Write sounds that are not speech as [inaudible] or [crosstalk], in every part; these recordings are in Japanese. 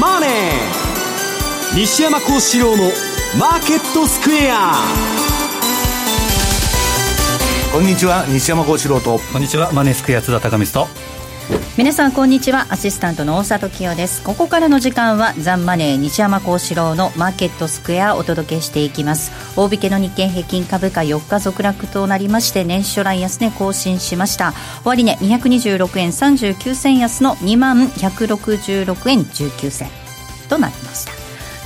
マネー」西山幸四郎の「マーケットスクエア」こんにちは西山幸四郎と。こんにちはマネースクエア津田隆光と皆さんこんにちは。アシスタントの大里清です。ここからの時間はザンマネー西山幸四郎のマーケットスクエアをお届けしていきます。大引けの日経平均株価4日続落となりまして年初来安値更新しました。終値226円39銭安の2万166円19銭となりました。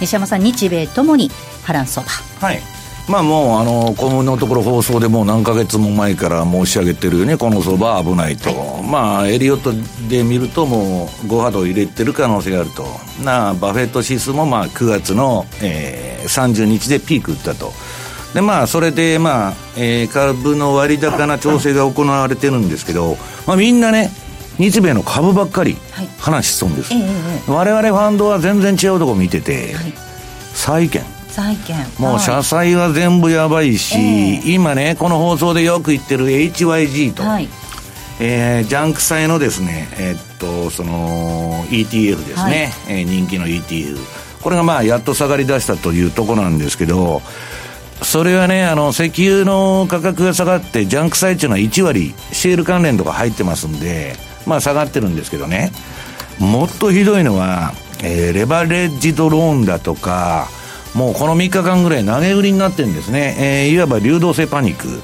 西山さん日米ともに波乱相場。はい。まあもうあのこのところ放送でもう何ヶ月も前から申し上げてるよね。この相場は危ないと、はい、まあエリオットで見るともう5波動入れてる可能性があると。なバフェット指数もまあ9月の、えー、30日でピーク打ったと。でまあそれでまあ、えー、株の割高な調整が行われてるんですけど、まあ、みんなね日米の株ばっかり話しそうです、はいえ。我々ファンドは全然違うとこ見てて、はい、債券債券。もう社債は全部やばいし、えー、今ねこの放送でよく言ってる HYG と、はい、えー、ジャンク債のですねえー、っとその ETF ですね、はい、えー、人気の ETF これがまあやっと下がりだしたというとこなんですけどそれはね、あの、石油の価格が下がって、ジャンク債っていうのは1割、シェール関連とか入ってますんで、まあ下がってるんですけどね、もっとひどいのは、えー、レバレッジドローンだとか、もうこの3日間ぐらい投げ売りになってるんですね。えー、いわば流動性パニック。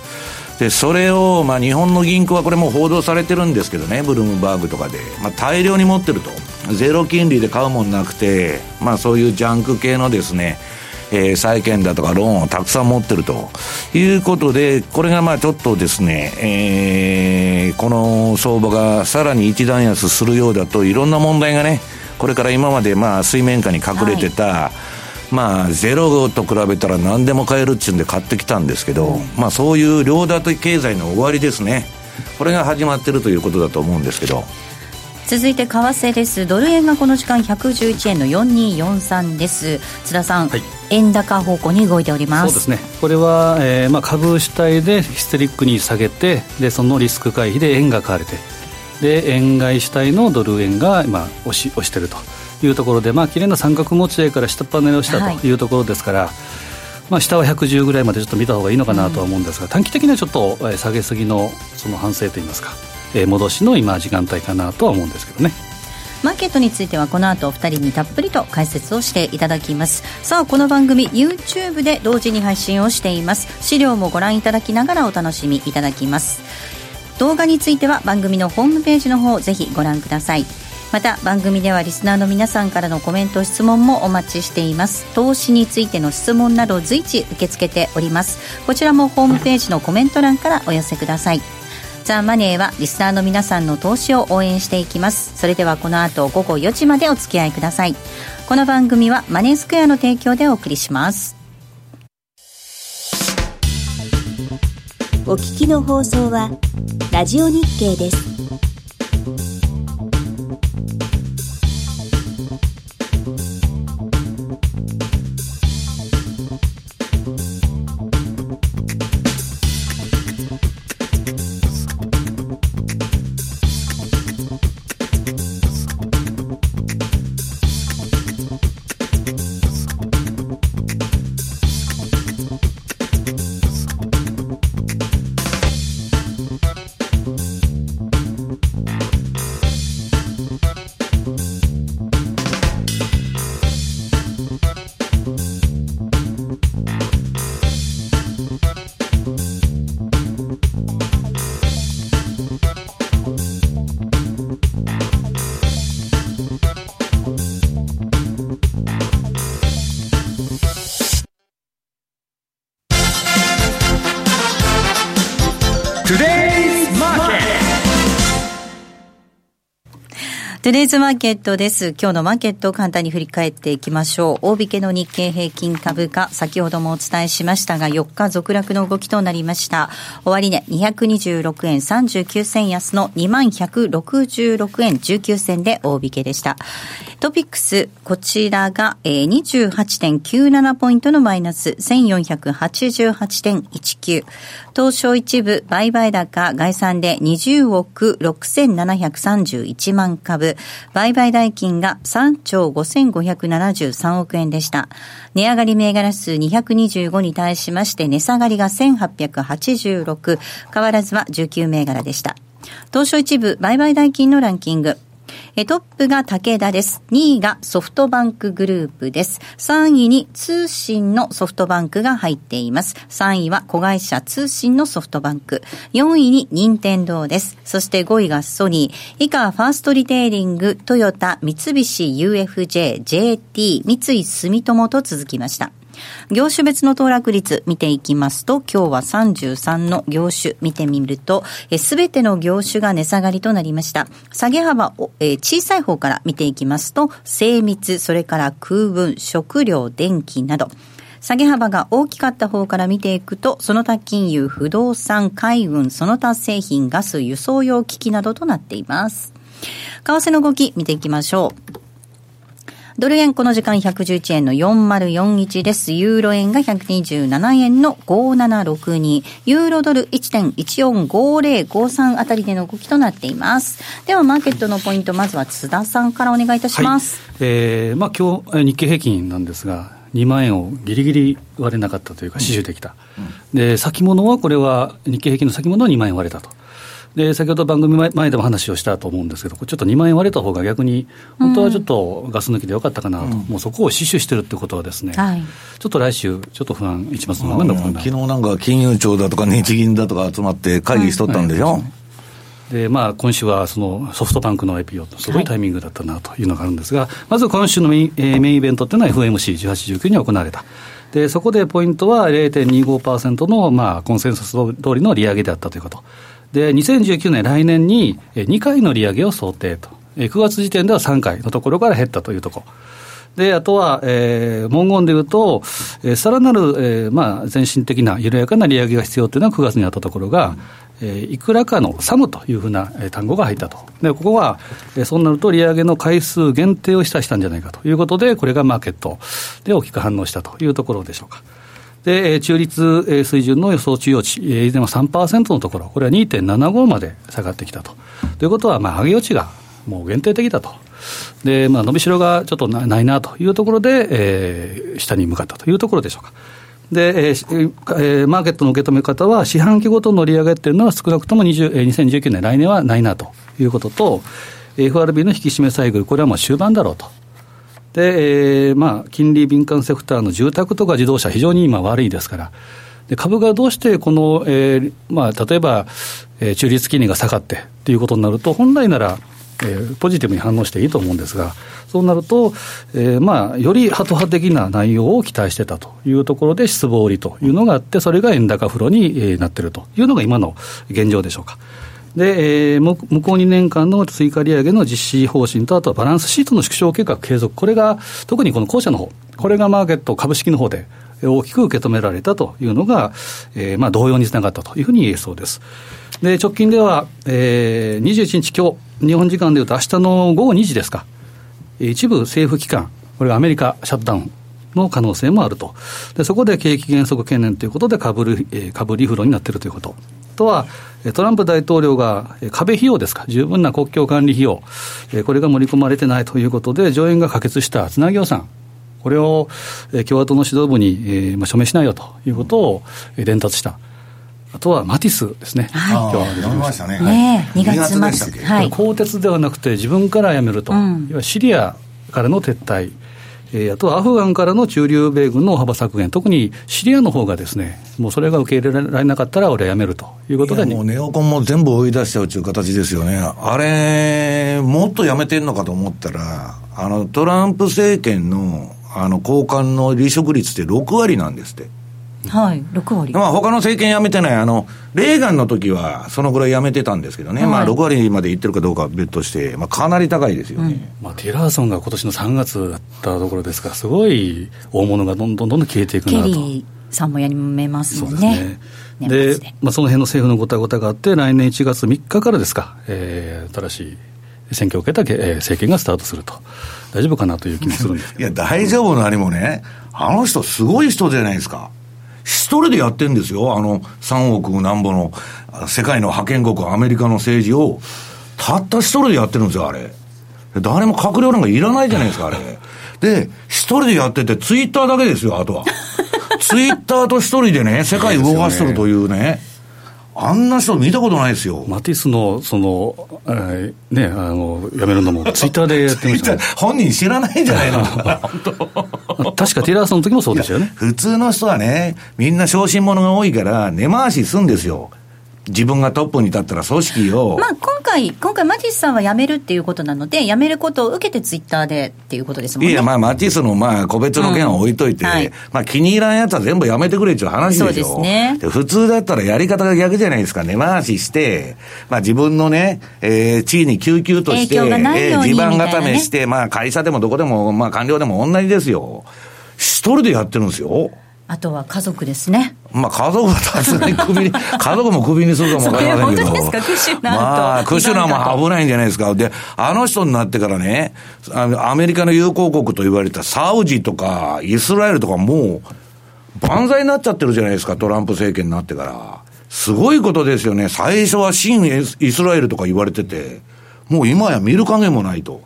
で、それを、まあ日本の銀行はこれも報道されてるんですけどね、ブルームバーグとかで。まあ大量に持ってると。ゼロ金利で買うもんなくて、まあそういうジャンク系のですね、えー、債券だとかローンをたくさん持ってるということで、これがまあちょっとですね、えー、この相場がさらに一段安するようだといろんな問題がね、これから今までまあ水面下に隠れてた、はいまあ、ゼロと比べたら何でも買えるっちゅうんで買ってきたんですけど、まあ、そういう両立て経済の終わりですね。これが始まってるということだと思うんですけど。続いて為替です。ドル円がこの時間111円の4243です。津田さん、はい、円高方向に動いております。そうですね。これは、えーまあ、株主体でヒステリックに下げてでそのリスク回避で円が買われてで円買い主体のドル円が今押し押してるというところで、まあ綺麗な三角持ち合いから下っ端狙いをしたというところですから、はい、まあ、下は110ぐらいまでちょっと見た方がいいのかなとは思うんですが、うん、短期的にはちょっと下げすぎのその反省といいますか、えー、戻しの今時間帯かなとは思うんですけどね。マーケットについてはこの後お二人にたっぷりと解説をしていただきます。さあこの番組 YouTube で同時に配信をしています。資料もご覧いただきながらお楽しみいただきます。動画については番組のホームページの方ぜひご覧くださいまた番組ではリスナーの皆さんからのコメント質問もお待ちしています。投資についての質問など随時受け付けております。こちらもホームページのコメント欄からお寄せください。ザ・マネーはリスナーの皆さんの投資を応援していきます。それではこの後午後4時までお付き合いください。この番組はマネースクエアの提供でお送りします。お聞きの放送はラジオ日経です。トゥデイズマーケットです。今日のマーケットを簡単に振り返っていきましょう。大引けの日経平均株価、先ほどもお伝えしましたが、4日続落の動きとなりました。終値、ね、226円39銭安の2166円19銭で大引けでした。トピックス、こちらが、えー、28.97ポイントのマイナス、1488.19。東証一部、売買高、概算で20億6731万株。売買代金が3兆5573億円でした。値上がり銘柄数225に対しまして、値下がりが1886。変わらずは19銘柄でした。東証一部、売買代金のランキング。えトップが武田です。2位がソフトバンクグループです。3位に通信のソフトバンクが入っています。3位は子会社通信のソフトバンク。4位に任天堂です。そして5位がソニー。以下ファーストリテイリング、トヨタ、三菱 UFJ、JT、三井住友と続きました。業種別の騰落率見ていきますと、今日は33の業種見てみると、すべての業種が値下がりとなりました。下げ幅を、えー、小さい方から見ていきますと、精密、それから空運、食料、電気など、下げ幅が大きかった方から見ていくと、その他金融、不動産、海運、その他製品、ガス、輸送用機器などとなっています。為替の動き見ていきましょう。ドル円この時間111円の4041です。ユーロ円が127円の5762。ユーロドル1.145053あたりでの動きとなっています。では、マーケットのポイント、まずは津田さんからお願いいたします。はい、えー、まあ今日、日経平均なんですが、2万円をぎりぎり割れなかったというか、死守できた、うん、で先物はこれは、日経平均の先物は2万円割れたと。で先ほど番組前でも話をしたと思うんですけど、ちょっと2万円割れた方が逆に、本当はちょっとガス抜きでよかったかなと、うん、もうそこを死守してるってことはですね、はい、ちょっと来週、ちょっと不安、一末のまま昨日なんか金融庁だとか日銀だとか集まって会議しとったんでしょ？はいはいでまあ、今週はそのソフトバンクの IPO すごいタイミングだったなというのがあるんですが、はい、まず今週のメイン,、えー、メインイベントというのは FMC18、19に行われた。でそこでポイントは0.25%の、まあ、コンセンサス通りの利上げであったということ。で、2019年、来年に2回の利上げを想定と。9月時点では3回のところから減ったというところ。で、あとは、えー、文言で言うと、えー、さらなる、えー、まあ、前進的な緩やかな利上げが必要というのは9月にあったところが、えー、いくらかのサムというふうな、え、単語が入ったと。で、ここは、えー、そうなると利上げの回数限定を示唆したんじゃないかということで、これがマーケットで大きく反応したというところでしょうか。で、中立水準の予想中央値、以前は3%のところ、これは2.75まで下がってきたと。ということは、まあ、上げ落ちがもう限定的だと。で、まあ、伸びしろがちょっとないなというところで、えー、下に向かったというところでしょうか。で、えーえー、マーケットの受け止め方は、四半期ごとの利上げっていうのは少なくとも20、えー、2019年、来年はないなということと、FRB の引き締めサイクル、これはもう終盤だろうと。で、えー、まあ、金利敏感セクターの住宅とか自動車、非常に今悪いですから、で株がどうしてこの、えーまあ、例えば、えー、中立金利が下がってっていうことになると、本来なら、えー、ポジティブに反応していいと思うんですが、そうなると、えーまあ、よりハト派的な内容を期待してたというところで、失望売りというのがあって、それが円高風呂に、えー、なっているというのが今の現状でしょうか。で、えー、向こう2年間の追加利上げの実施方針と、あとはバランスシートの縮小計画継続、これが特にこの後者の方これがマーケット、株式の方で大きく受け止められたというのが、えー、まあ同様につながったというふうに言えそうです。で、直近では、えー、21日今日、日本時間でいうと明日の午後2時ですか、一部政府機関、これがアメリカシャットダウンの可能性もあると。で、そこで景気減速懸念ということで株リ、えー、株リフロになっているということ。とは、トランプ大統領が壁費用ですか、十分な国境管理費用、これが盛り込まれてないということで、上院が可決したつなぎ予算、これを共和党の指導部に、まあ、署名しないよということを伝達した。あとはマティスですね。はい、今日は読みましたね。ね2月末。はい、鋼鉄ではなくて自分から辞めると。うん、要はシリアからの撤退。えー、あとはアフガンからの駐留米軍の幅削減、特にシリアの方がですね、もうそれが受け入れられなかったら、俺はやめるということで、もうネオコンも全部追い出しちゃうという形ですよね、あれ、もっとやめてんのかと思ったら、あのトランプ政権のあの高官の離職率って6割なんですって。はい、6割。まあ、他の政権辞めてない、あの、レーガンの時は、そのぐらい辞めてたんですけどね、はい、まあ、6割までいってるかどうかは別として、まあ、かなり高いですよね。うん、まあ、ティラーソンが今年の3月だったところですから、すごい大物がどんどんどんどん消えていくなと。ケリーさんもやめますもんね。で、まあ、その辺の政府のごたごたがあって、来年1月3日からですか、えー、新しい選挙を受けた、えー、政権がスタートすると。大丈夫かなという気もするんですいや、大丈夫なりもね、あの人すごい人じゃないですか。一人でやってんですよ。あの、三億なんぼの、世界の覇権国アメリカの政治を、たった一人でやってるんですよ、あれ。誰も閣僚なんかいらないじゃないですか、あれ。で、一人でやってて、ツイッターだけですよ、あとは。ツイッターと一人でね、世界動かしとるというね。あんな人見たことないですよ。マティスの、その、えー、ね、あの、やめるのも、ツイッターで [laughs] やってましたね。本人知らないんじゃないの？[laughs] 確かティラーさんの時もそうでしたよね。普通の人はね、みんな小心者が多いから、根回しすんですよ。自分がトップに立ったら組織を。まあ、今回、今回、マティスさんは辞めるっていうことなので、辞めることを受けてツイッターでっていうことですもんね。いや、まあ、マティスの、まあ、個別の件は置いといて、うんはい、まあ、気に入らんやつは全部辞めてくれっていう話でしょ。そうですね。普通だったらやり方が逆じゃないですか。根回しして、まあ、自分のね、えー、地位に救急として、えー、地盤固めして、ね、まあ、会社でもどこでも、まあ、官僚でも同じですよ。一人でやってるんですよ。あとは家族ですね。まあ家族はさすがに首に、[laughs] 家族も首にするかもわからないけど。本当ですか、クシュナまあ、クシュナも危ないんじゃないですか。で、あの人になってからね、アメリカの友好国と言われたサウジとかイスラエルとかもう、万歳になっちゃってるじゃないですか、トランプ政権になってから。すごいことですよね。最初は新イスラエルとか言われてて、もう今や見る影もないと。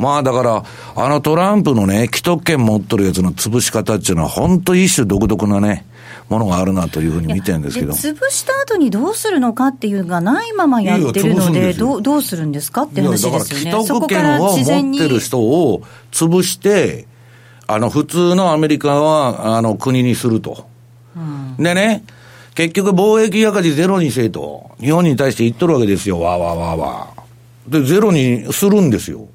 まあだから、あのトランプのね、既得権持っとるやつの潰し方っていうのは、本当一種独特なね、ものがあるなというふうに見てるんですけど。潰した後にどうするのかっていうのがないままやってるので、どうどうするんですかって話ですよね。だから既得権を持ってる人を潰して、あの、普通のアメリカは、あの、国にすると。うん、でね、結局貿易赤字ゼロにせえと、日本に対して言っとるわけですよ、わーわーわーわー。で、ゼロにするんですよ。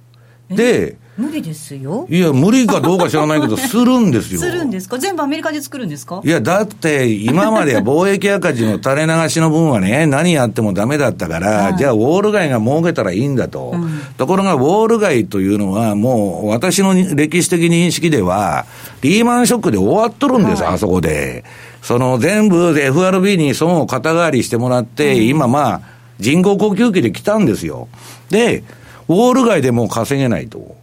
で、無理ですよ。いや、無理かどうか知らないけど、[laughs] するんですよ。するんですか？全部アメリカで作るんですか？いや、だって、今までは貿易赤字の垂れ流しの分はね、[laughs] 何やってもダメだったから、はい、じゃあ、ウォール街が儲けたらいいんだと。うん、ところが、ウォール街というのは、もう、私の歴史的認識では、リーマンショックで終わっとるんです、はい、あそこで。その、全部 FRB に損を肩代わりしてもらって、うん、今まあ、人工呼吸器で来たんですよ。で、ウォール街でもう稼げないと。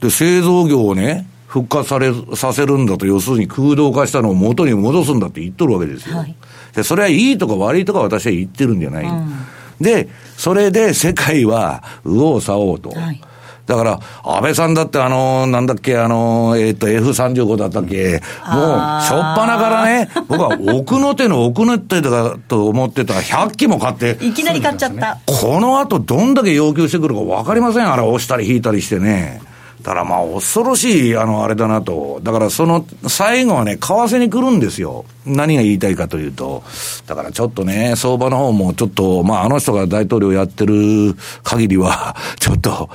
で、製造業をね、復活され、させるんだと、要するに空洞化したのを元に戻すんだって言っとるわけですよ。はい、で、それはいいとか悪いとか私は言ってるんじゃない。うん、で、それで世界は右往左往と。はいだから、安倍さんだってあの、なんだっけ、あの、えっ、ー、と、F35 だったっけ、もう、しょっぱなからね、僕は奥の手の奥の手だと思ってたら100機も買って。いきなり買っちゃった。この後どんだけ要求してくるか分かりません、あれ、押したり引いたりしてね。だからまあ恐ろしい、あの、あれだなと。だからその、最後はね、為替に来るんですよ。何が言いたいかというと。だからちょっとね、相場の方もちょっと、まああの人が大統領やってる限りは、ちょっと、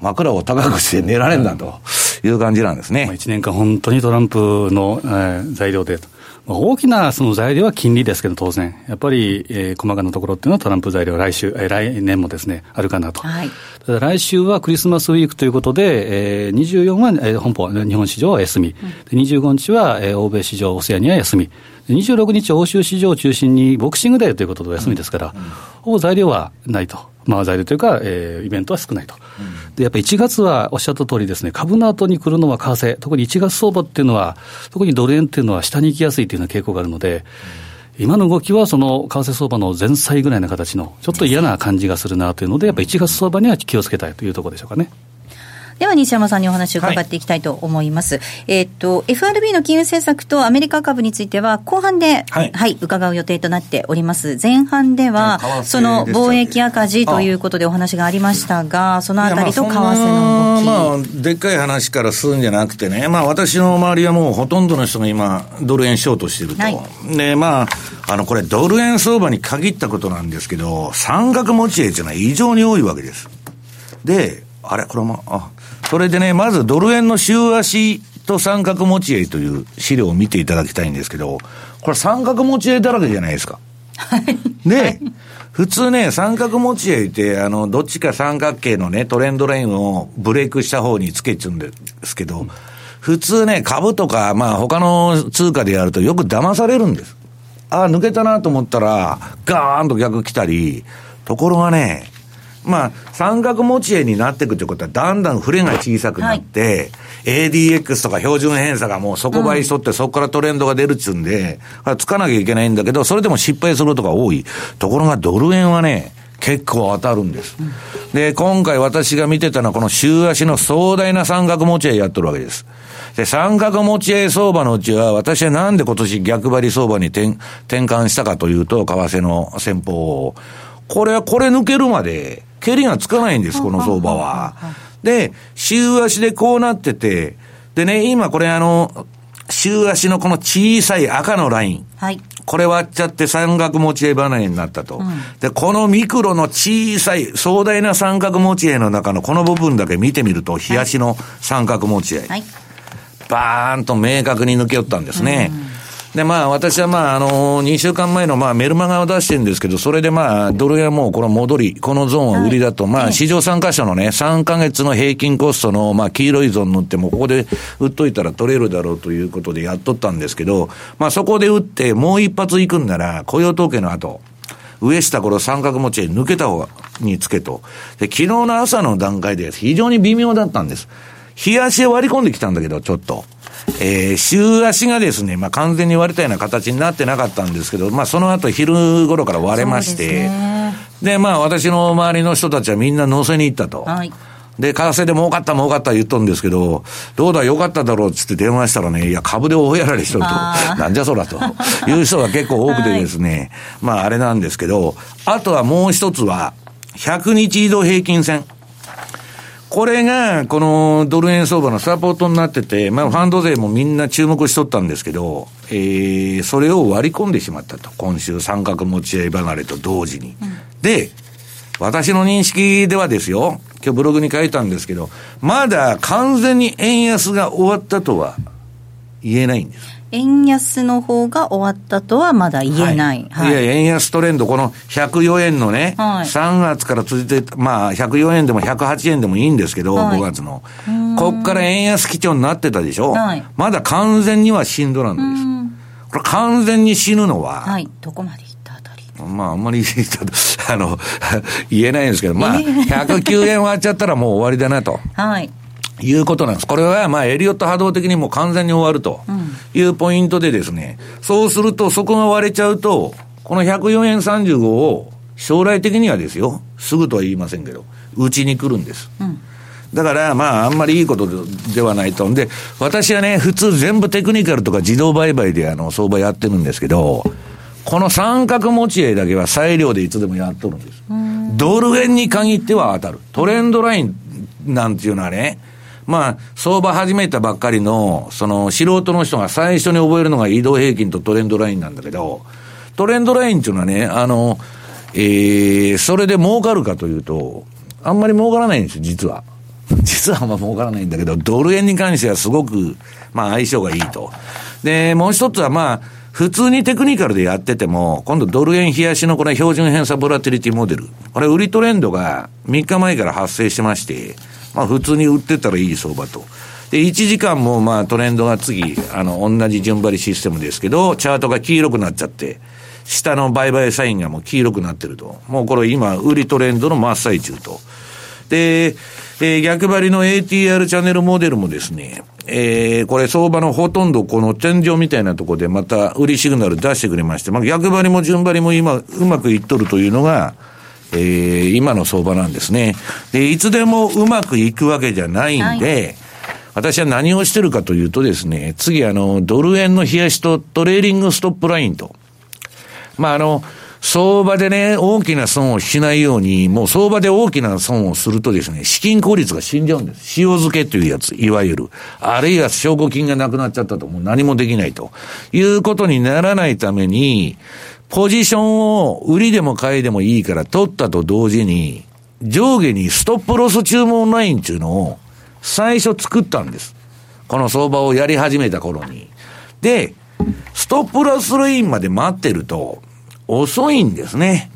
枕を高くして寝られんだという感じなんですね。1年間本当にトランプの、えー、材料で大きなその材料は金利ですけど、当然、やっぱり、えー、細かなところっていうのはトランプ材料、来週、えー、来年もですね、あるかなと。はい、ただ来週はクリスマスウィークということで、えー、24は、えー、本邦、日本市場は休み、うん、25日は、えー、欧米市場、オセアニア休み、26日、欧州市場を中心にボクシングデーということで休みですから、うんうん、ほぼ材料はないと。まあ、材料というか、えー、イベントは少ないと、うん、でやっぱり1月はおっしゃった通りですね、株の後に来るのは為替、特に1月相場っていうのは、特にドル円っていうのは下に行きやすいというような傾向があるので、うん、今の動きはその為替相場の前菜ぐらいの形の、ちょっと嫌な感じがするなというので、やっぱり1月相場には気をつけたいというところでしょうかね。では西山さんにお話を伺っていきたいと思います。はい、えっ、と、FRB の金融政策とアメリカ株については、後半で、はい、はい、伺う予定となっております。前半では、その貿易赤字ということでお話がありましたが、そのあたりと為替の動き。まあ、でっかい話からするんじゃなくてね、まあ、私の周りはもうほとんどの人が今、ドル円ショートしてると。はい、で、まあ、あの、これ、ドル円相場に限ったことなんですけど、三角持ち合いというのは異常に多いわけです。で、あれ？これも、あ、それでね、まずドル円の週足と三角持ち合いという資料を見ていただきたいんですけど、これ三角持ち合いだらけじゃないですか。はい。ね、普通ね、三角持ち合いって、あの、どっちか三角形のね、トレンドラインをブレイクした方につけちゃうんですけど、普通ね、株とか、まあ他の通貨でやるとよく騙されるんです。ああ、抜けたなと思ったら、ガーンと逆来たり、ところがね、まあ、三角持ち合いになっていくということは、だんだん触れが小さくなって、はい、ADX とか標準偏差がもう底倍しとって、そこからトレンドが出るっつうんで、つかなきゃいけないんだけど、それでも失敗することが多い。ところがドル円はね、結構当たるんです。で、今回私が見てたのはこの週足の壮大な三角持ち合いやっとるわけです。で、三角持ち合い相場のうちは、私はなんで今年逆張り相場に転転換したかというと、為替の戦法を。これはこれ抜けるまで、蹴りがつかないんです、この相場は。で、週足でこうなってて、でね、今これあの、週足のこの小さい赤のライン。はい。これ割っちゃって三角持ち合い離れになったと、うん。で、このミクロの小さい壮大な三角持ち合いの中のこの部分だけ見てみると、冷やしの三角持ち合い。はい。バーンと明確に抜け寄ったんですね。うんで、まあ、私はまあ、あの、2週間前のまあ、メルマガを出してるんですけど、それでまあ、ドル円もこの戻り、このゾーンは売りだと、まあ、市場参加者のね、3ヶ月の平均コストの、まあ、黄色いゾーン塗っても、ここで売っといたら取れるだろうということでやっとったんですけど、まあ、そこで売って、もう一発行くんなら、雇用統計の後、上下これ三角持ち抜けた方につけと。で、昨日の朝の段階で非常に微妙だったんです。冷やしへ割り込んできたんだけど、ちょっと。えー、週足がですね、まあ、完全に割れたような形になってなかったんですけど、まあ、その後昼頃から割れまして、で、まあ、私の周りの人たちはみんな乗せに行ったと。はい。で、為替で儲かった儲かった言っとるんですけど、どうだよかっただろうっつって電話したらね、いや、株で大やられしとると、なんじゃそらと、いう人が結構多くてですね、はい、まああれなんですけど、あとはもう一つは、100日移動平均線。これが、このドル円相場のサポートになってて、まあ、ファンド税もみんな注目しとったんですけど、えー、それを割り込んでしまったと。今週三角持ち合い離れと同時に。うん、で、私の認識ではですよ、今日ブログに書いたんですけど、まだ完全に円安が終わったとは言えないんです。円安の方が終わったとはまだ言えない。はい。はい、いや、円安トレンド、この104円のね、はい、3月から続いて、まあ、104円でも108円でもいいんですけど、はい、5月の。こっから円安基調になってたでしょ？はい、まだ完全には死んどらんのです。これ完全に死ぬのは、はい。どこまであたりまあ、あんまり、[laughs] あの、言えないんですけど、まあ、109円割っちゃったらもう終わりだなと。はい。いうことなんです。これは、まあ、エリオット波動的にも完全に終わるというポイントでですね、うん、そうすると、そこが割れちゃうと、この104円35を、将来的にはですよ、すぐとは言いませんけど、うちに来るんです。うんだから、まあ、あんまりいいことではないと。んで、私はね、普通全部テクニカルとか自動売買であの、相場やってるんですけど、この三角持ち合いだけは裁量でいつでもやっとるんです。ドル円に限っては当たる。トレンドラインなんていうのはね、まあ、相場始めたばっかりの、その素人の人が最初に覚えるのが移動平均とトレンドラインなんだけど、トレンドラインっていうのはね、あの、えー、それで儲かるかというと、あんまり儲からないんですよ、実は。[laughs] 実はあんま儲からないんだけど、ドル円に関してはすごく、まあ相性がいいと。で、もう一つはまあ、普通にテクニカルでやってても、今度ドル円冷やしのこれ標準偏差ボラティリティモデル。これ売りトレンドが3日前から発生してまして、まあ普通に売ってたらいい相場と。で、1時間もまあトレンドが次、あの、同じ順張りシステムですけど、チャートが黄色くなっちゃって、下の売買サインがもう黄色くなってると。もうこれ今、売りトレンドの真っ最中と。で、えー、逆張りの ATR チャンネルモデルもですね、えー、これ相場のほとんどこの天井みたいなところでまた売りシグナル出してくれまして、まあ逆張りも順張りも今うまくいっとるというのが、えー、今の相場なんですね。で、いつでもうまくいくわけじゃないんで、はい、私は何をしてるかというとですね、次あの、ドル円の冷やしとトレーリングストップラインと。まああの、相場でね、大きな損をしないように、もう相場で大きな損をするとですね、資金効率が死んじゃうんです。塩漬けというやつ、いわゆる。あるいは証拠金がなくなっちゃったと、もう何もできないと。いうことにならないために、ポジションを売りでも買いでもいいから取ったと同時に、上下にストップロス注文ラインっていうのを最初作ったんです。この相場をやり始めた頃に。で、ストップロスラインまで待ってると遅いんですね。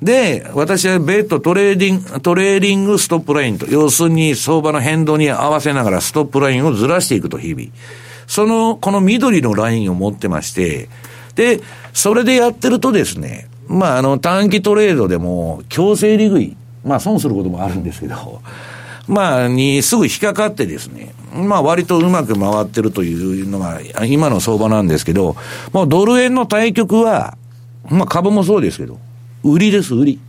で、私はベッドトレーディング、トレーリングストップラインと、要するに相場の変動に合わせながらストップラインをずらしていくと日々。その、この緑のラインを持ってまして、で、それでやってるとですね、まあ、あの、短期トレードでも、強制利食いまあ損することもあるんですけど、[laughs] まあ、にすぐ引っかかってですね、まあ割とうまく回ってるというのが今の相場なんですけど、もうドル円の対局は、まあ株もそうですけど、売りです、売り。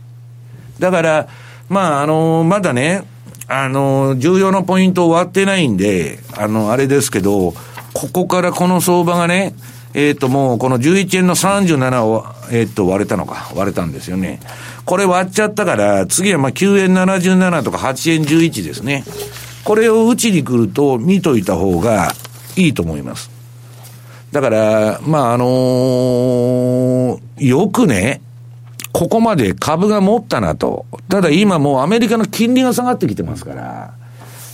だから、まああの、まだね、あの、重要なポイント終わってないんで、あの、あれですけど、ここからこの相場がね、えっ、ー、と、もう、この11円の37を、えっ、ー、と、割れたのか、割れたんですよね。これ割っちゃったから、次はまあ9円77とか8円11ですね。これを打ちに来ると見といた方がいいと思います。だから、まあ、あのー、よくね、ここまで株が持ったなと。ただ今もうアメリカの金利が下がってきてますから、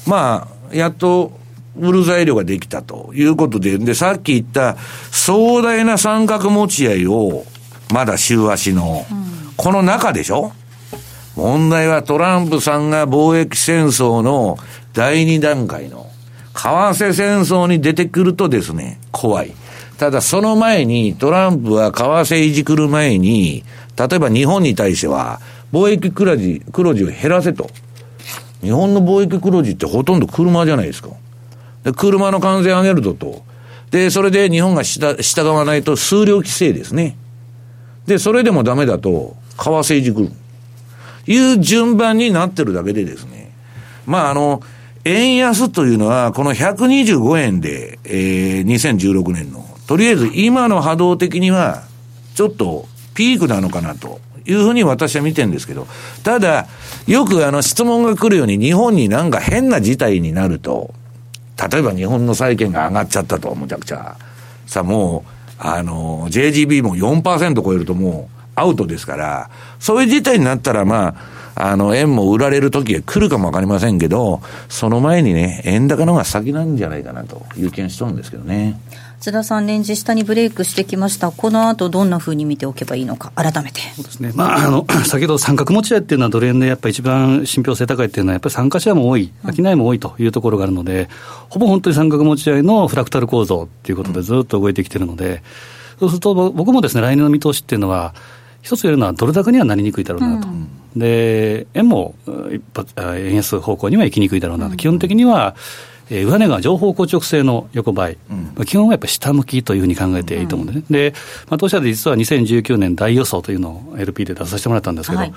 まあ、やっと売る材料ができたということで、で、さっき言った壮大な三角持ち合いを、まだ週足の、この中でしょ？問題はトランプさんが貿易戦争の第二段階の、為替戦争に出てくるとですね、怖い。ただその前に、トランプは為替いじくる前に、例えば日本に対しては、貿易黒字、黒字を減らせと。日本の貿易黒字ってほとんど車じゃないですか。で、車の関税上げるぞと。で、それで日本が従わないと数量規制ですね。で、それでもダメだと、為替いじくる。いう順番になってるだけでですね。まあ、あの、円安というのは、この125円で、えー、2016年の、とりあえず今の波動的には、ちょっとピークなのかなというふうに私は見てるんですけど、ただ、よくあの質問が来るように日本になんか変な事態になると、例えば日本の債券が上がっちゃったと、むちゃくちゃ。さあもう、あの、JGB も4%超えるともうアウトですから、そういう事態になったらまあ、あの、円も売られる時が来るかもわかりませんけど、その前にね、円高の方が先なんじゃないかなという気がしとるんですけどね。津田さん、レンジ下にブレイクしてきました、この後どんなふうに見ておけばいいのか、改めて。そうですね、まあ、あの [clears throat] 先ほど三角持ち合いっていうのは、ドル円でやっぱり一番信憑性高いっていうのは、やっぱり参加者も多い、商いも多いというところがあるので、ほぼ本当に三角持ち合いのフラクタル構造っていうことで、ずっと動いてきてるので、そうすると、僕もですね来年の見通しっていうのは、一つ言えるのは、ドル高にはなりにくいだろうなと。うん。で円も一発円安方向には行きにくいだろうなと、基本的にはえー、上値が情報硬直性の横ばい、うん、基本はやっぱり下向きというふうに考えていいと思うんですね。うん、で、まあ、当社で実は2019年大予想というのを LP で出させてもらったんですけど、はい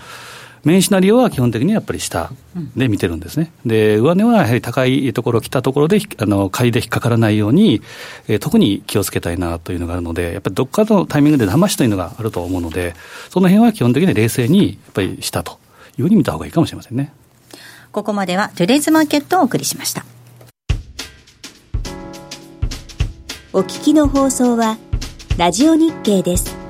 メインシナリオは基本的にやっぱり下で見てるんですね。で、上値はやはり高いところ、来たところで、あの、買いで引っかからないように、えー、特に気をつけたいなというのがあるので、やっぱりどっかのタイミングで騙しというのがあると思うので、その辺は基本的に冷静に、やっぱり下というふうに見た方がいいかもしれませんね。ここまではトゥデイズマーケットをお送りしました。お聞きの放送は、ラジオ日経です。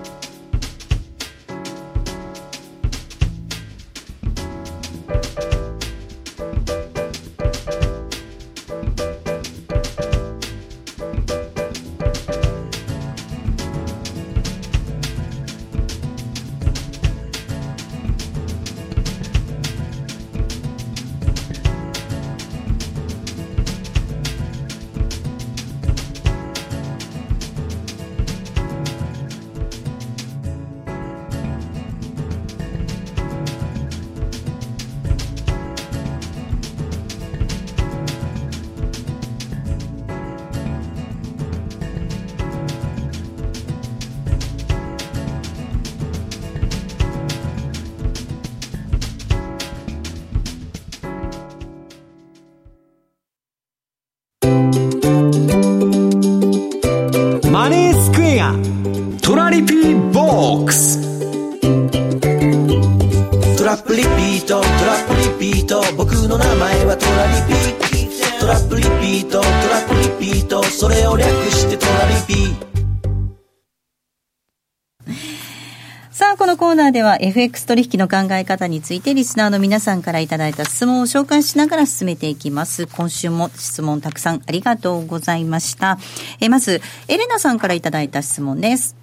は FX 取引の考え方についてリスナーの皆さんからいただいた質問を紹介しながら進めていきます。今週も質問たくさんありがとうございました。えまず、エレナさんからいただいた質問です。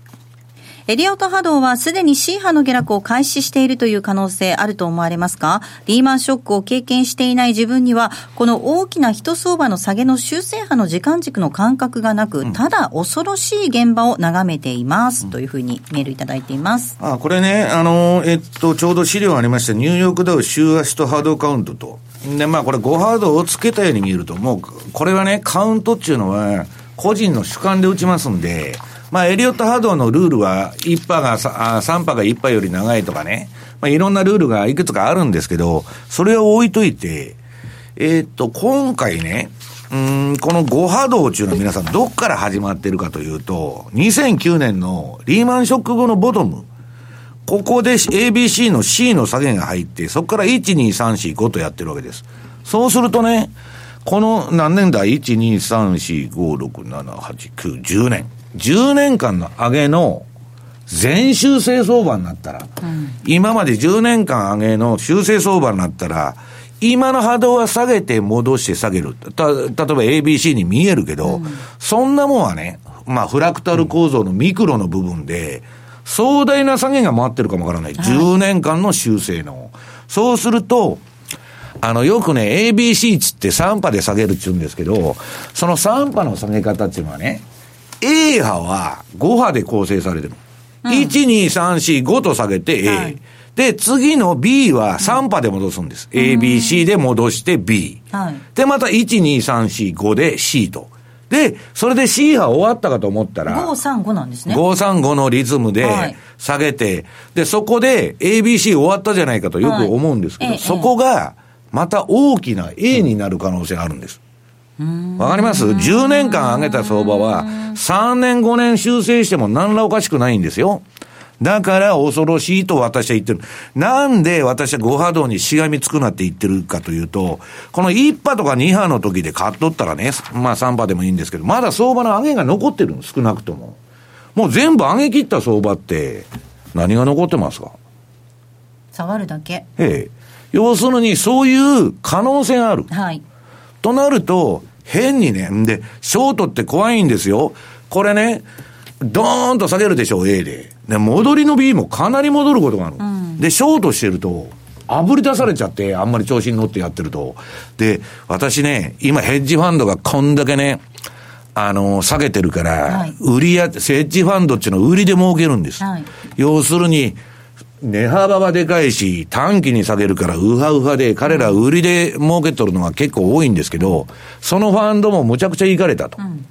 エリオット波動はすでに C 波の下落を開始しているという可能性あると思われますか？リーマンショックを経験していない自分には、この大きな人相場の下げの修正波の時間軸の感覚がなく、ただ恐ろしい現場を眺めています、というふうにメールいただいています。あ、これね、あの、えっと、ちょうど資料ありました、ニューヨークダウ週足と波動カウントと。で、まあこれ5ハードをつけたように見えると、もう、これはね、カウントっていうのは、個人の主観で打ちますんで、まあ、エリオット波動のルールは、1波が、3波が1波より長いとかね、まあ、いろんなルールがいくつかあるんですけど、それを置いといて、えー、っと、今回ね、うん、この5波動っていうの皆さんどっから始まってるかというと、2009年のリーマンショック後のボトム、ここで ABC の C の下げが入って、そこから1、2、3、4、5とやってるわけです。そうするとね、この何年代 ?1、2、3、4、5、6、7、8、9、10年。10年間の上げの全修正相場になったら、うん、今まで10年間上げの修正相場になったら、今の波動は下げて戻して下げる。た、例えば ABC に見えるけど、うん、そんなもんはね、まあフラクタル構造のミクロの部分で、壮大な下げが回ってるかもわからない。10年間の修正の。そうすると、あの、よくね、ABC つって3波で下げるって言うんですけど、その3波の下げ方っていうのはね、A 波は5波で構成されてる。うん、1、2、3、4、5と下げて A。はい、で、次の B は3波で戻すんです。うん、A、B、C で戻して B。はい、で、また1、2、3、4、5で C と。で、それで C 波終わったかと思ったら、535なんですね。535のリズムで下げて、はい、で、そこで ABC 終わったじゃないかとよく思うんですけど、はい、そこがまた大きな A になる可能性があるんです。わかります ?10 年間上げた相場は、3年5年修正しても何らおかしくないんですよ。だから恐ろしいと私は言ってる。なんで私は5波動にしがみつくなって言ってるかというと、この1波とか2波の時で買っとったらね、まあ3波でもいいんですけど、まだ相場の上げが残ってるの、少なくとも。もう全部上げ切った相場って、何が残ってますか？下がるだけ。ええ。要するにそういう可能性がある。はい。となると、変にね、んで、ショートって怖いんですよ。これね、ドーンと下げるでしょう、A で。で、戻りの B もかなり戻ることがある。うん、で、ショートしてると、あぶり出されちゃって、あんまり調子に乗ってやってると。で、私ね、今ヘッジファンドがこんだけね、あの、下げてるから、はい、売りや、ヘッジファンドっていうのは売りで儲けるんです。はい、要するに、値幅はでかいし、短期に下げるからウハウハで、彼ら売りで儲けとるのが結構多いんですけど、そのファンドもむちゃくちゃいかれたと。うん、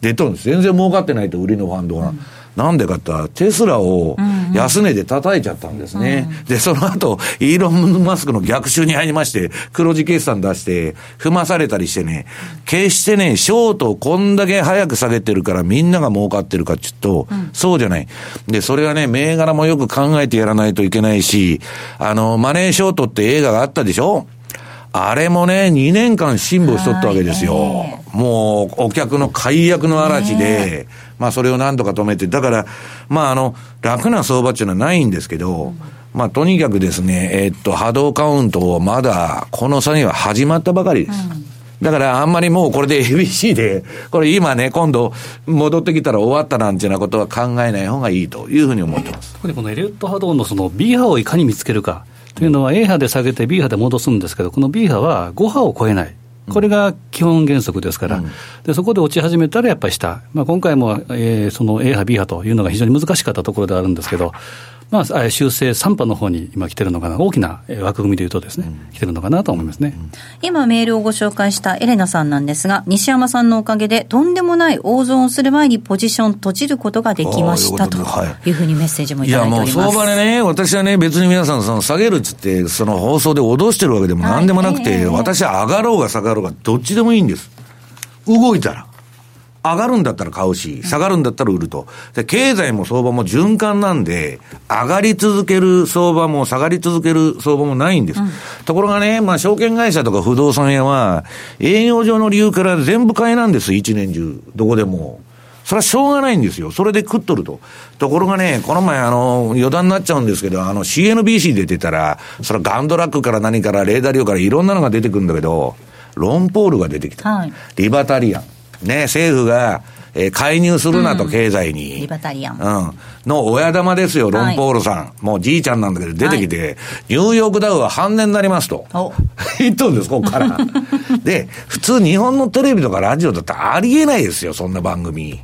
出とるんです。全然儲かってないと、売りのファンドが。うんなんでかってテスラを安値で叩いちゃったんですね。うんうん、で、その後、イーロン・マスクの逆襲に入りまして、黒字決算出して、踏まされたりしてね、決してね、ショートをこんだけ早く下げてるからみんなが儲かってるかって言うと、うん、そうじゃない。で、それはね、銘柄もよく考えてやらないといけないし、あの、マネーショートって映画があったでしょ？あれもね、2年間辛抱しとったわけですよ。もう、お客の解約の嵐で、まあそれを何とか止めて、だから、まああの、楽な相場っていうのはないんですけど、うん、まあとにかくですね、えー、っと、波動カウントをまだ、この差には始まったばかりです。うんだからあんまりもうこれで ABC で、これ今ね、今度戻ってきたら終わったなんていうようなことは考えない方がいいというふうに思ってます。これこのエリオット波動のその B 波をいかに見つけるか。というのは A 波で下げて B 波で戻すんですけど、この B 波は5波を超えない。これが基本原則ですから、うん、でそこで落ち始めたらやっぱり下、まあ、今回も、えー、その A 波、B 波というのが非常に難しかったところではあるんですけど、まあ、修正3波の方に今来てるのかな、大きな枠組みでいうとですね、うん、来てるのかなと思いますね。今メールをご紹介したエレナさんなんですが、西山さんのおかげでとんでもない大損をする前にポジション閉じることができましたというふうにメッセージもいただいております。いやもう相場でね、私はね、別に皆さんその下げるっつって、その放送で脅してるわけでもなんでもなくて、はいえー、私は上がろうが下がろうがどっちでもいいんです。動いたら。上がるんだったら買うし、下がるんだったら売ると。で、経済も相場も循環なんで、上がり続ける相場も下がり続ける相場もないんです。うん、ところがね、まあ、証券会社とか不動産屋は、営業上の理由から全部買いなんです、一年中。どこでも。それはしょうがないんですよ。それで食っとると。ところがね、この前あの、余談になっちゃうんですけど、あの CNBC 出てたら、それガンドラックから何からレーダー量からいろんなのが出てくるんだけど、ロンポールが出てきた。はい、リバタリアン。ね、政府がえー、介入するなと、経済に。リバタリアン。うん。の親玉ですよ、ロンポールさん。はい、もうじいちゃんなんだけど出てきて、はい、ニューヨークダウは半値になりますと。[laughs] 言っとるんです、ここから。[laughs] で、普通日本のテレビとかラジオだったらありえないですよ、そんな番組。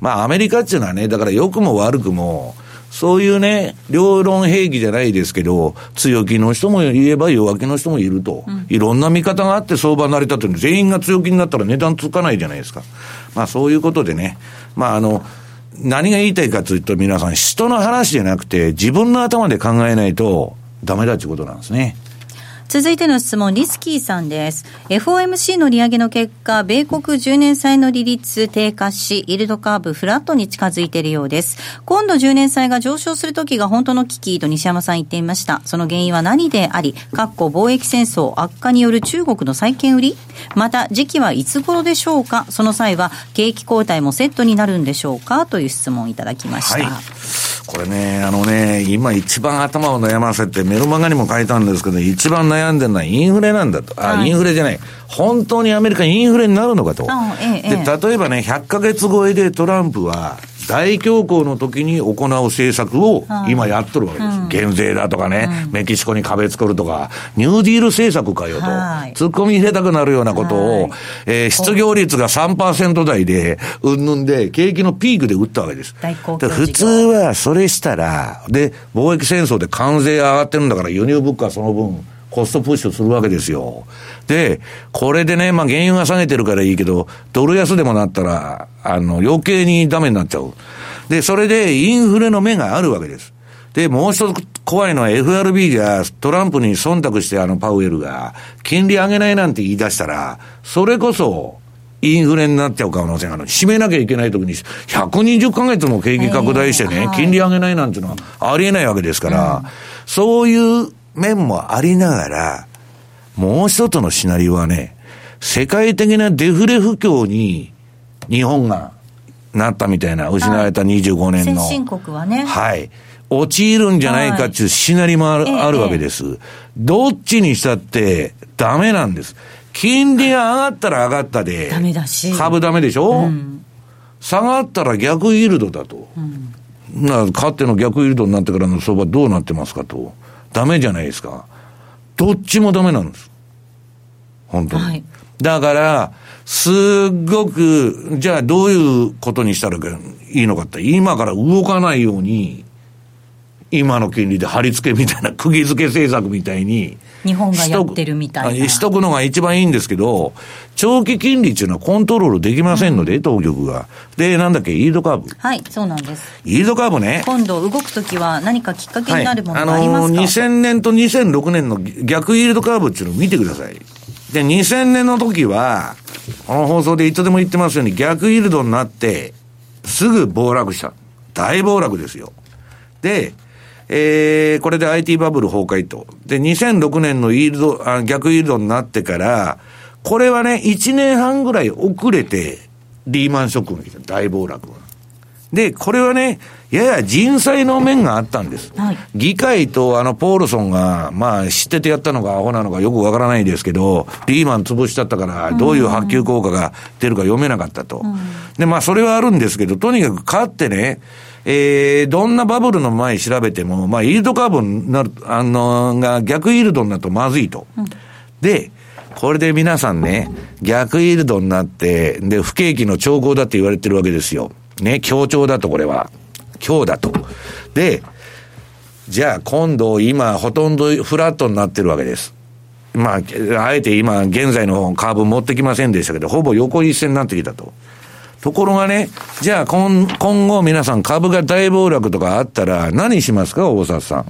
まあアメリカっていうのはね、だから良くも悪くも、そういうね、両論兵器じゃないですけど、強気の人もいれば弱気の人もいると、うん、いろんな見方があって相場成り立ってる全員が強気になったら値段つかないじゃないですか。まあそういうことでね、まああの、何が言いたいかというと皆さん、人の話じゃなくて自分の頭で考えないとダメだっていうことなんですね。続いての質問、リスキーさんです。FOMC の利上げの結果、米国10年債の利率低下し、イールドカーブフラットに近づいているようです。今度10年債が上昇するときが本当の危機と西山さん言っていました。その原因は何であり、括弧貿易戦争悪化による中国の債券売り？また、時期はいつ頃でしょうか？その際は、景気後退もセットになるんでしょうか？という質問をいただきました。はいこれね、あのね、今一番頭を悩ませて、メルマガにも書いたんですけど、一番悩んでるのはインフレなんだと。あ、はい、インフレじゃない。本当にアメリカインフレになるのかと。ええ、で、例えばね、100ヶ月超えでトランプは、大恐慌の時に行う政策を今やっとるわけです。はい、減税だとかね、うん、メキシコに壁作るとか、ニューディール政策かよと、はい、突っ込み入れたくなるようなことを、はい、えー、失業率が3%台で、うんぬんで、景気のピークで打ったわけです。普通はそれしたら、で、貿易戦争で関税上がってるんだから、輸入物価はその分、コストプッシュするわけですよ。で、これでね、まあ原油が下げてるからいいけど、ドル安でもなったら、あの、余計にダメになっちゃう。で、それでインフレの目があるわけです。で、もう一つ怖いのは FRB がトランプに忖度してあのパウエルが、金利上げないなんて言い出したら、それこそ、インフレになっちゃう可能性がある。締めなきゃいけないときに、120ヶ月も景気拡大してね、金利上げないなんていうのはありえないわけですから、そういう面もありながら、もう一つのシナリオはね、世界的なデフレ不況に日本がなったみたいな、失われた25年の。先進国はね。はい。陥るんじゃないかっていうシナリオもあるはい、あるわけです。どっちにしたってダメなんです。金利が上がったら上がったで。ダメだし。株ダメでしょ、うん、下がったら逆イールドだと。うん、なかっての逆イールドになってからの相場どうなってますかと。ダメじゃないですか。どっちもダメなんです。本当に。はい、だから、すっごく、じゃあどういうことにしたらいいのかって、今から動かないように、今の金利で貼り付けみたいな、[laughs] 釘付け政策みたいに、日本がやってるみたいな。しとくのが一番いいんですけど、長期金利っていうのはコントロールできませんので、うん、当局が。で、なんだっけ、イールドカーブ。はい、そうなんです。イールドカーブね。今度動くときは何かきっかけになるものがありますか、はい、あのー、2000年と2006年の逆イールドカーブっていうのを見てください。で、2000年の時は、この放送でいつでも言ってますように、逆イールドになって、すぐ暴落した。大暴落ですよ。で、えー、これで IT バブル崩壊と。で、2006年のイールド、あ逆イールドになってから、これはね、1年半ぐらい遅れて、リーマンショックが来た。大暴落が。で、これはね、やや人災の面があったんです。はい、議会とあの、ポールソンが、まあ、知っててやったのかアホなのかよくわからないですけど、リーマン潰しちゃったから、どういう波及効果が出るか読めなかったと。で、まあ、それはあるんですけど、とにかく勝ってね、えー、どんなバブルの前調べても、まあ、イールドカーブになる、あの、が逆イールドになるとまずいと。うん、で、これで皆さんね、逆イールドになって、で、不景気の兆候だって言われてるわけですよ。ね、強調だとこれは。強だと。で、じゃあ今度今ほとんどフラットになってるわけです。まあ、あえて今現在のカーブ持ってきませんでしたけど、ほぼ横一線になってきたと。ところがね、じゃあ今今後皆さん株が大暴落とかあったら何しますか大札さん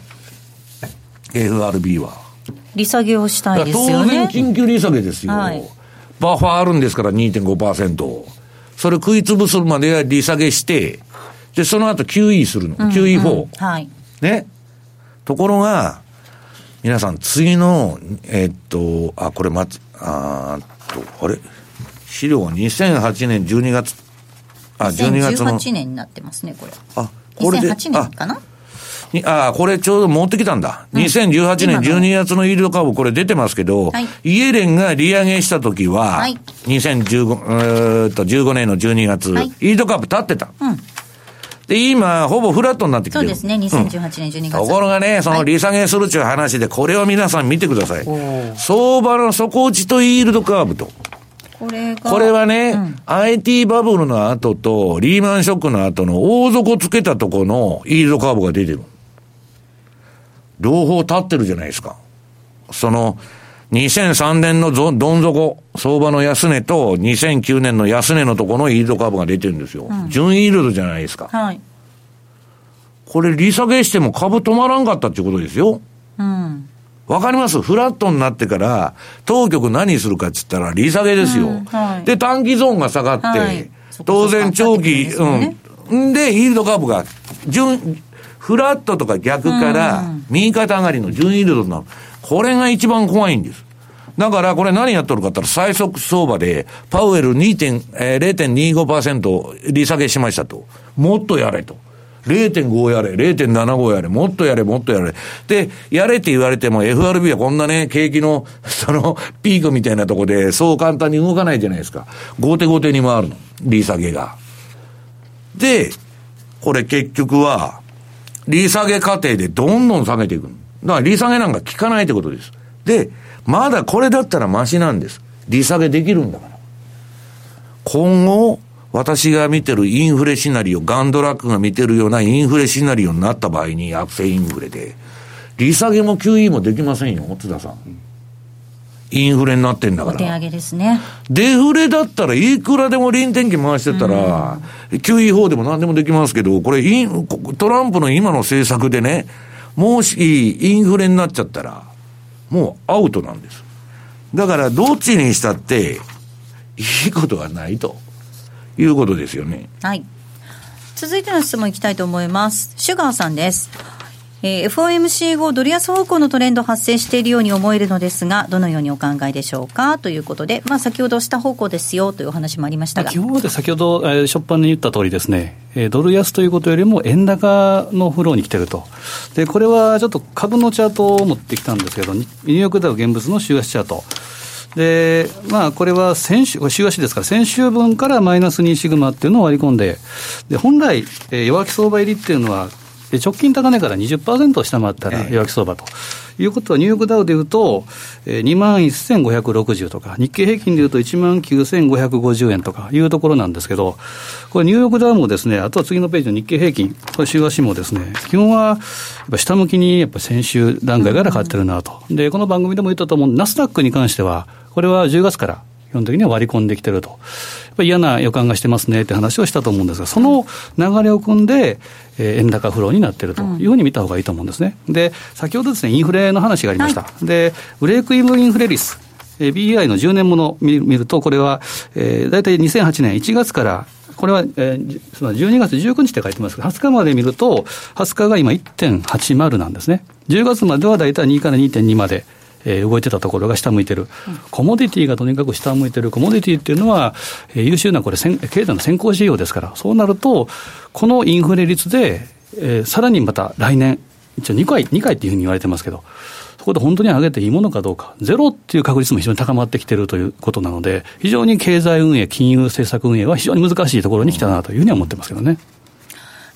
？FRB は。利下げをしたいですよね。当然緊急利下げですよ。はい、バッファーあるんですから2.5%。それ食い潰すまで利下げして、で、その後 QE するの。うんうん、QE4。はい。ね。ところが、皆さん次の、えー、っと、あ、これまつ、あと、あれ？資料は2008年12月、あ、12月の。2018年になってますね、これ。あ、これで。2008年かな？ああ、これちょうど持ってきたんだ。うん、2018年12月のイールドカーブ、これ出てますけど、はい、イエレンが利上げした時は、はい、2015、15年の12月、はい、イールドカーブ立ってた。うんで、今、ほぼフラットになってきてる。そうですね、2018年12月。ところがね、その利下げするっていう話で、これを皆さん見てください。相場の底打ちとイールドカーブと。これこれはね、うん、IT バブルの後とリーマンショックの後の大底つけたとこのイールドカーブが出てる。両方立ってるじゃないですか。その、2003年のどん底、相場の安値と2009年の安値のところのイールドカーブが出てるんですよ。うん、純イールドじゃないですか。はい。これ利下げしても株止まらんかったっていうことですよ。うん。わかります？フラットになってから、当局何するかって言ったら利下げですよ。うんはい、で、短期ゾーンが下がって、はい、当然長期、ね、うん。で、イールドカーブが、純、フラットとか逆から、右肩上がりの純イールドになる。これが一番怖いんです。だからこれ何やっとるかって言ったら最速相場で、パウエル 2.、えー、0.25%利下げしましたと。もっとやれと。0.5やれ、0.75やれ、もっとやれ、もっとやれ。で、やれって言われても FRB はこんなね、景気の、[laughs] その、ピークみたいなとこで、そう簡単に動かないじゃないですか。後手後手に回るの。利下げが。で、これ結局は、利下げ過程でどんどん下げていく。だから利下げなんか効かないってことです。で、まだこれだったらマシなんです。利下げできるんだから。今後、私が見てるインフレシナリオ、ガンドラックが見てるようなインフレシナリオになった場合に、悪性インフレで、利下げも QE もできませんよ、津田さん。インフレになってんだから。手上げですね。デフレだったらいくらでも臨転機回してたら、QE 法でも何でもできますけど、これイン、トランプの今の政策でね、もしインフレになっちゃったら、もうアウトなんです。だからどっちにしたって、いいことはないと。いうことですよね。はい。続いての質問いきたいと思います。シュガーさんです。えー、FOMC 後、ドル安方向のトレンド発生しているように思えるのですが、どのようにお考えでしょうか？ということで、まあ、先ほどした方向ですよというお話もありましたが。基本で先ほど、えー、初版に言った通りですね、えー、ドル安ということよりも円高のフローに来てると。で、これはちょっと株のチャートを持ってきたんですけど、ニューヨークダウ現物の週足チャート。で、まあ、これは先週、週足ですから、先週分からマイナス2シグマっていうのを割り込んで、で本来、えー、弱気相場入りっていうのは、直近高値から20%下回ったら弱気相場と。いうことは、ニューヨークダウでいうと、えー、2万1560とか、日経平均でいうと1万9550円とかいうところなんですけど、これ、ニューヨークダウもですね、あとは次のページの日経平均、これ、週足もですね、基本はやっぱ下向きにやっぱ先週段階から買ってるなと。で、この番組でも言ったと思う、ナスダックに関しては、これは10月から基本的には割り込んできてると。やっぱり嫌な予感がしてますねって話をしたと思うんですが、その流れを組んで、えー、円高フローになってるというふうに見たほうがいいと思うんですね。で、先ほどですね、インフレの話がありました。はい、で、ブレイクイブインフレ率。えー、BI の10年もの見ると、これは、えー、大体2008年1月からこれは、えー、その12月19日って書いてますけど、20日まで見ると、20日が今1.80なんですね。10月までは大体2から2.2まで。えー、動いてたところが下向いてる、うん、コモディティがとにかく下向いてる、コモディティっていうのは、えー、優秀なこれ、経済の先行事業ですから、そうなると、このインフレ率で、えー、さらにまた来年、一応2回、2回っていうふうに言われてますけど、そこで本当に上げていいものかどうか、ゼロっていう確率も非常に高まってきているということなので、非常に経済運営、金融政策運営は非常に難しいところに来たなというふうには思ってますけどね。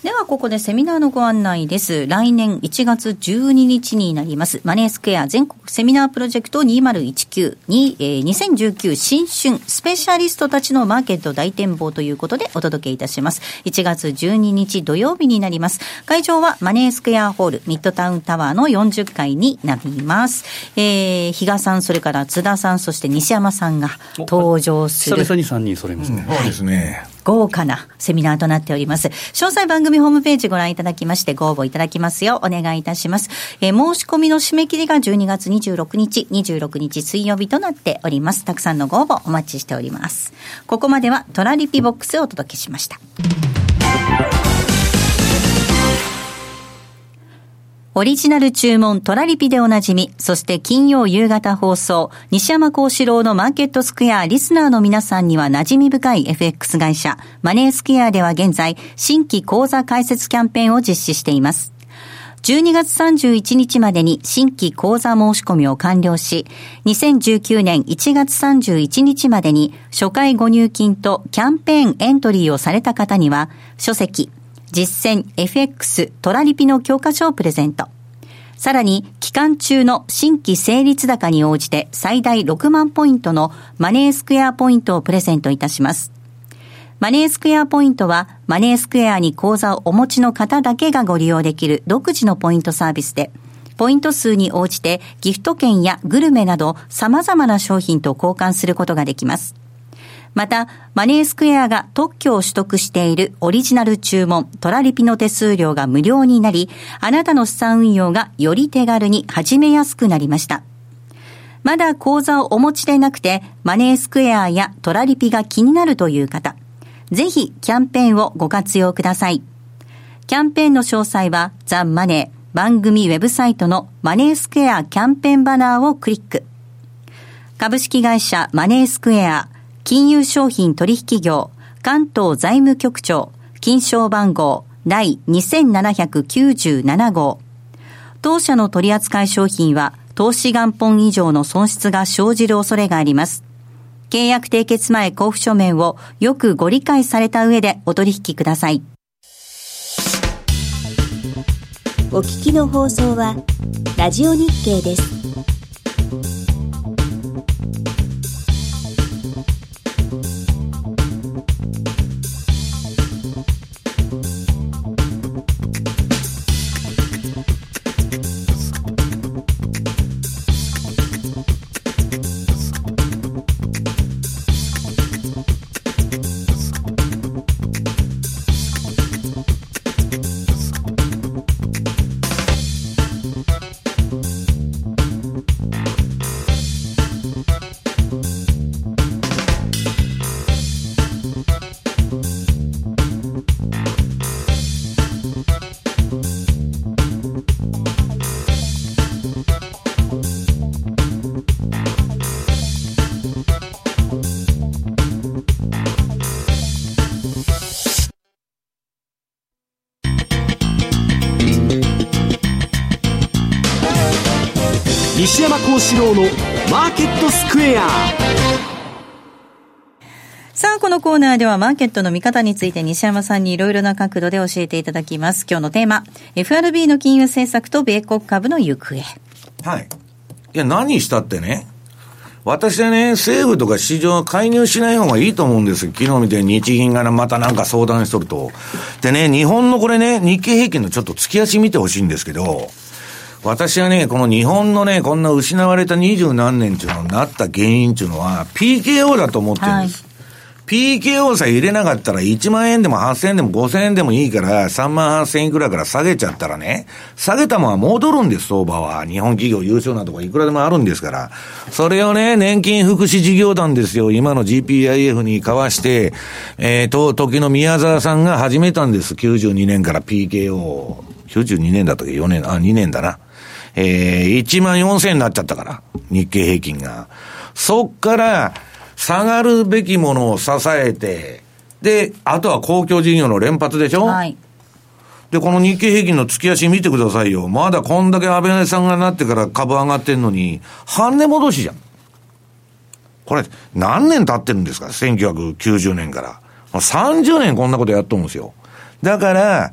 ではここでセミナーのご案内です。来年1月12日になります、マネースクエア全国セミナープロジェクト2019に、えー、2019新春スペシャリストたちのマーケット大展望ということでお届けいたします。1月12日土曜日になります。会場はマネースクエアホールミッドタウンタワーの40階になります。えー、比嘉さん、それから津田さん、そして西山さんが登場する。久々に3人揃いますね。そうですね。豪華なセミナーとなっております。詳細番組ホームページご覧いただきましてご応募いただきますようお願いいたします。えー、申し込みの締め切りが12月26日、26日水曜日となっております。たくさんのご応募お待ちしております。ここまではトラリピボックスをお届けしました。オリジナル注文トラリピでおなじみ、そして金曜夕方放送、西山幸四郎のマーケットスクエアリスナーの皆さんには馴染み深い FX 会社、マネースクエアでは現在、新規講座開設キャンペーンを実施しています。12月31日までに新規口座申し込みを完了し、2019年1月31日までに初回ご入金とキャンペーンエントリーをされた方には、書籍、実践 FX トラリピの教科書をプレゼント。さらに、期間中の新規成立高に応じて最大6万ポイントのマネースクエアポイントをプレゼントいたします。マネースクエアポイントは、マネースクエアに口座をお持ちの方だけがご利用できる独自のポイントサービスで、ポイント数に応じてギフト券やグルメなど様々な商品と交換することができます。また、マネースクエアが特許を取得しているオリジナル注文、トラリピの手数料が無料になり、あなたの資産運用がより手軽に始めやすくなりました。まだ口座をお持ちでなくて、マネースクエアやトラリピが気になるという方、ぜひキャンペーンをご活用ください。キャンペーンの詳細はザ・マネー番組ウェブサイトのマネースクエアキャンペーンバナーをクリック。株式会社マネースクエア金融商品取引業関東財務局長金賞番号第2797号当社の取扱い商品は投資元本以上の損失が生じる恐れがあります。契約締結前交付書面をよくご理解された上でお取引ください。お聞きの放送は、ラジオ日経です。幸四郎のマーケットスクエアさあ、このコーナーではマーケットの見方について西山さんにいろいろな角度で教えていただきます。今日のテーマ、FRB の金融政策と米国株の行方。はい。いや、何したってね、私はね、政府とか市場は介入しない方がいいと思うんですよ。昨日みたいに日銀がまたなんか相談しとると。でね、日本のこれね、日経平均のちょっと月足見てほしいんですけど、私はね、この日本のね、こんな失われた二十何年っていうのになった原因っていうのは、PKO だと思ってるんです。はい PKO さえ入れなかったら1万円でも8000円でも5000円でもいいから3万8000円くらいから下げちゃったらね、下げたまま戻るんです、相場は。日本企業優秀なとこいくらでもあるんですから。それをね、年金福祉事業団ですよ。今の GPIF に交わして、えー、と、時の宮沢さんが始めたんです。92年から PKO。92年だったっけ ?4 年、あ、2年だな。えー、1万4000円になっちゃったから、日経平均が。そっから、下がるべきものを支えて、で、あとは公共事業の連発でしょ？はい。で、この日経平均の月足見てくださいよ。まだこんだけ安倍さんがなってから株上がってんのに、半値戻しじゃん。これ、何年経ってるんですか ?1990 年から。30年こんなことやっとるんですよ。だから、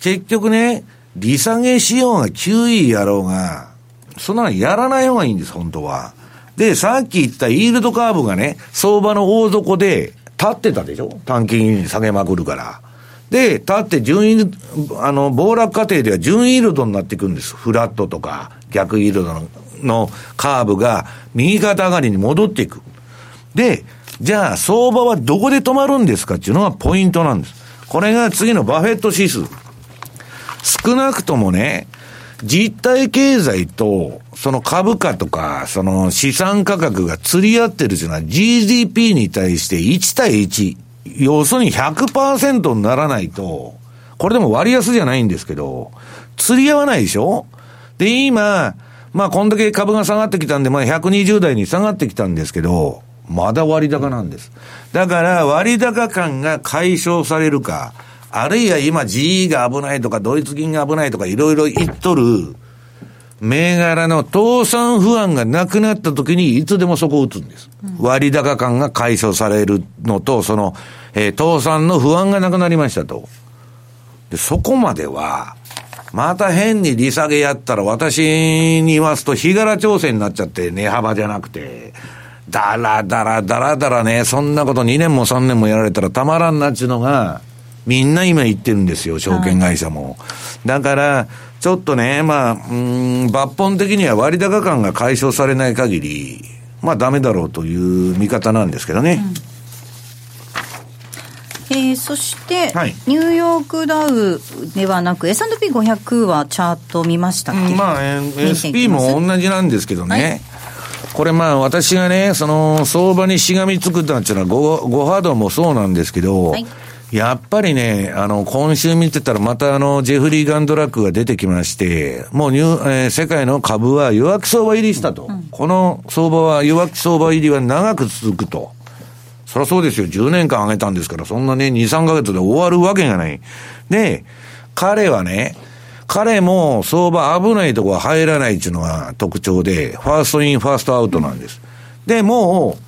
結局ね、利下げしようが9位やろうが、そんなのやらない方がいいんです、本当は。で、さっき言ったイールドカーブがね、相場の大底で立ってたでしょ？短期に下げまくるから。で、立って順位、あの、暴落過程では順位イールドになっていくんです。フラットとか、逆イールドののカーブが右肩上がりに戻っていく。で、じゃあ相場はどこで止まるんですかっていうのがポイントなんです。これが次のバフェット指数。少なくともね、実体経済と、その株価とか、その資産価格が釣り合ってるというのは GDP に対して1対1。要するに100%にならないと、これでも割安じゃないんですけど、釣り合わないでしょ？で、今、まあこんだけ株が下がってきたんで、まあ120台に下がってきたんですけど、まだ割高なんです。だから割高感が解消されるか、あるいは今 GE が危ないとか、ドイツ銀が危ないとか、いろいろ言っとる、銘柄の倒産不安がなくなった時にいつでもそこを打つんです。うん、割高感が解消されるのと、その、えー、倒産の不安がなくなりましたと。で、そこまでは、また変に利下げやったら私に言わすと日柄調整になっちゃって値幅じゃなくて、だらだらだらだらね、そんなこと2年も3年もやられたらたまらんなっちゅうのが、みんな今言ってるんですよ、証券会社も。はい、だから、ちょっとね、まあ、うん、抜本的には割高感が解消されない限り、まあダメだろうという見方なんですけどね。うん。えー、そして、はい、ニューヨークダウではなく S&P500 はチャート見ましたっけ、まあ、SP も同じなんですけどね、はい、これまあ私がね、その相場にしがみつくったっていうのはゴ、ゴハードもそうなんですけど、はいやっぱりね、あの、今週見てたらまたあの、ジェフリー・ガンドラックが出てきまして、もうニュ、えー、世界の株は弱気相場入りしたと、うん。この相場は、弱気相場入りは長く続くと。そりゃそうですよ。10年間上げたんですから、そんなね、2、3ヶ月で終わるわけがない。で、彼はね、彼も相場危ないとこは入らないっていうのが特徴で、 first in、first out なんです。で、もう、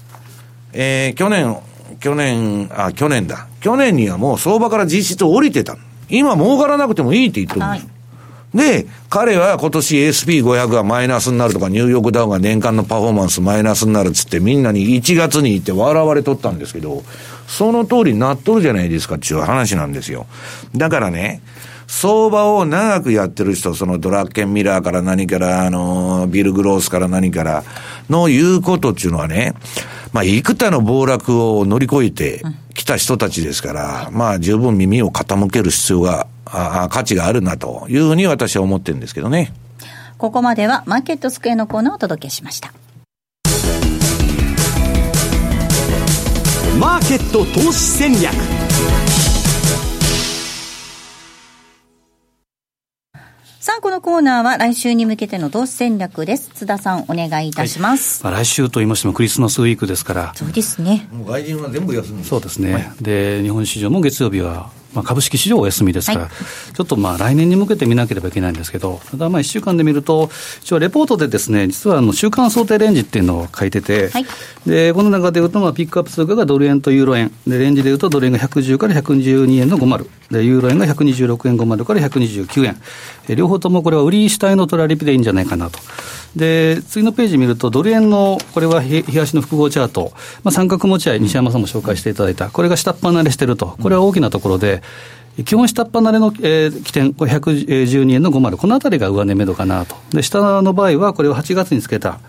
えー、去年、去年、あ、去年だ。去年にはもう相場から実質降りてた。今儲からなくてもいいって言ってるんです。はいで、彼は今年 SP500 がマイナスになるとか、ニューヨークダウンが年間のパフォーマンスマイナスになるっつって、みんなに1月に言って笑われとったんですけど、その通りになっとるじゃないですかっていう話なんですよ。だからね、相場を長くやってる人、そのドラッケンミラーから何から、あの、ビル・グロースから何からの言うことっていうのはね、まあ、幾多の暴落を乗り越えてきた人たちですから、まあ、十分耳を傾ける必要があ価値があるなというふうに私は思ってるんですけどね。ここまではマーケットスクエアのコーナーをお届けしました。マーケット投資戦略さあ、このコーナーは来週に向けての投資戦略です。津田さん、お願いいたします。はい、まあ、来週と言いましてもクリスマスウィークですから。そうですね。もう外人は全部休みそうですね。はい、で、日本市場も月曜日はまあ、株式市場お休みですから、はい、ちょっとまあ来年に向けて見なければいけないんですけど、ただまあ1週間で見ると、一応レポートでですね、実はあの週間想定レンジっていうのを書いてて、はい、でこの中でいうと、まあ、ピックアップ通貨がドル円とユーロ円、でレンジでいうとドル円が110から112円の50、でユーロ円が126円50から129円、両方ともこれは売り主体のトラリピでいいんじゃないかなと。で、次のページ見ると、ドル円の、これは東の複合チャート、まあ、三角持ち合い、西山さんも紹介していただいた、これが下っ端慣れしてると、これは大きなところで、基本下っ端慣れの、えー、起点、これ112円の50、このあたりが上値目処かなと。で、下の場合は、これを8月につけた、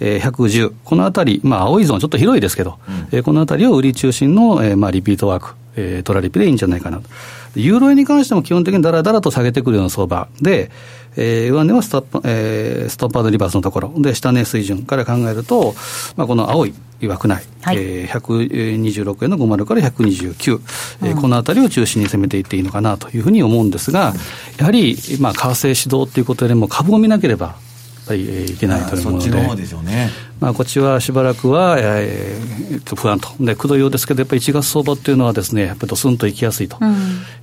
えー、110、このあたり、まあ、青いゾーン、ちょっと広いですけど、うん、えー、このあたりを売り中心の、えーまあ、リピートワーク、えー、トラリピでいいんじゃないかなと。ユーロ円に関しても基本的にだらだらと下げてくるような相場。で、えー、上値はストップ、えー、ストップアドリバースのところ。で、下値水準から考えると、まあ、この青い枠内、はい、えー、126円の50から129、うん、えー、このあたりを中心に攻めていっていいのかなというふうに思うんですが、やはり、まあ、為替指導ということよりも株を見なければ、ぱりいけないというもので、でね、まあ、こっちはしばらくは、えー、不安と、で、くどいようですけど、やっぱり1月相場っていうのはですね、やっぱりドスンといきやすいと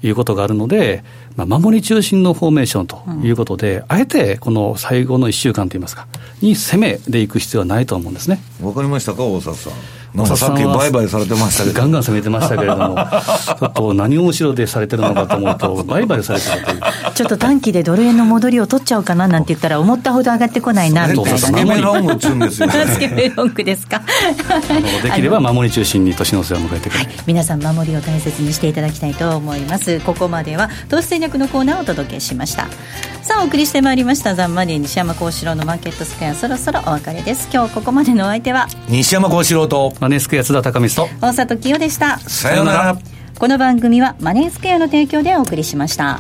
いうことがあるので、うん、まあ、守り中心のフォーメーションということで、うん、あえてこの最後の1週間といいますか、に攻めでいく必要はないと思うんですね。わかりましたか、大崎さん。なんかさっき売買されてましたけど。ガンガン攻めてましたけれども、[laughs] ちょっと何を後ろでされてるのかと思うと、[laughs] 売買されてるという。ちょっと短期でドル円の戻りを取っちゃおうかななんて言ったら、思ったほど上がってこないなみたいな、ね。スケベロングっちゅうんですよ、ね。スケベロングですか。[laughs] できれば守り中心に年の瀬を迎えてくる、はい、皆さん守りを大切にしていただきたいと思います。ここまでは投資戦略のコーナーをお届けしました。さあお送りしてまいりましたザンマネー西山幸四郎のマーケットスクエアそろそろお別れです今日ここまでのお相手は？西山幸四郎とマネースクエア津田隆光と。大里清でした。さようなら。この番組はマネースクエアの提供でお送りしました。